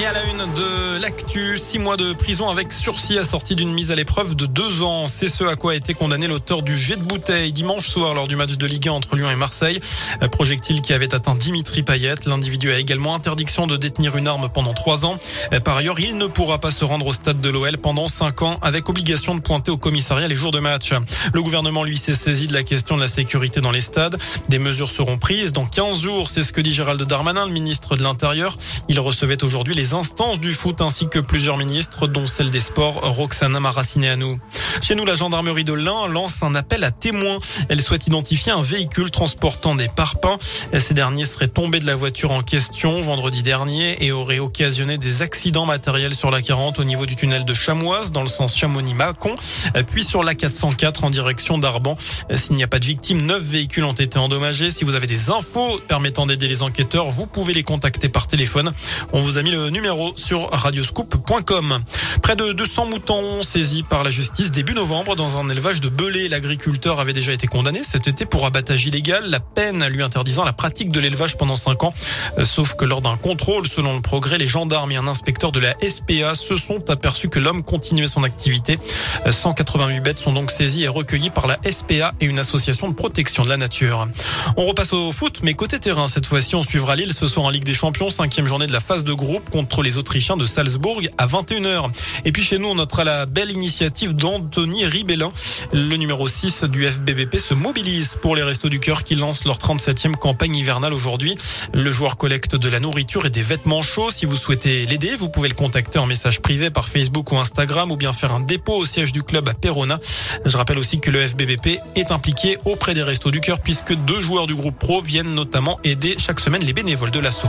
Et à la une de l'actu, six mois de prison avec sursis assorti d'une mise à l'épreuve de deux ans. C'est ce à quoi a été condamné l'auteur du jet de bouteille dimanche soir lors du match de Ligue 1 entre Lyon et Marseille. Projectile qui avait atteint Dimitri Payet. L'individu a également interdiction de détenir une arme pendant trois ans. Par ailleurs, il ne pourra pas se rendre au stade de l'OL pendant cinq ans avec obligation de pointer au commissariat les jours de match. Le gouvernement, lui, s'est saisi de la question de la sécurité dans les stades. Des mesures seront prises dans 15 jours. C'est ce que dit Gérald Darmanin, le ministre de l'Intérieur. Il recevait aujourd'hui les instances du foot ainsi que plusieurs ministres, dont celle des sports, Roxana Maracineanu. Chez nous, la gendarmerie de l'Ain lance un appel à témoins. Elle souhaite identifier un véhicule transportant des parpaings. Ces derniers seraient tombés de la voiture en question vendredi dernier et auraient occasionné des accidents matériels sur la 40 au niveau du tunnel de Chamoise dans le sens Chamonix-Mâcon, puis sur la 404 en direction d'Arban. S'il n'y a pas de victimes, neuf véhicules ont été endommagés. Si vous avez des infos permettant d'aider les enquêteurs, vous pouvez les contacter par téléphone. On vous a mis le numéro sur radioscoop.com. Près de 200 moutons saisis par la justice début novembre dans un élevage de Belay. L'agriculteur avait déjà été condamné cet été pour abattage illégal. La peine lui interdisant la pratique de l'élevage pendant 5 ans. Sauf que lors d'un contrôle, selon le progrès, les gendarmes et un inspecteur de la SPA se sont aperçus que l'homme continuait son activité. 188 bêtes sont donc saisies et recueillies par la SPA et une association de protection de la nature. On repasse au foot, mais côté terrain, cette fois-ci, on suivra Lille ce soir en Ligue des Champions, cinquième de la phase de groupe contre les Autrichiens de Salzbourg à 21h. Et puis chez nous, on notera la belle initiative d'Anthony Ribellin. Le numéro 6 du FBBP se mobilise pour les Restos du Cœur qui lancent leur 37e campagne hivernale aujourd'hui. Le joueur collecte de la nourriture et des vêtements chauds. Si vous souhaitez l'aider, vous pouvez le contacter en message privé par Facebook ou Instagram ou bien faire un dépôt au siège du club à Perona. Je rappelle aussi que le FBBP est impliqué auprès des Restos du Cœur puisque deux joueurs du groupe pro viennent notamment aider chaque semaine les bénévoles de l'assaut.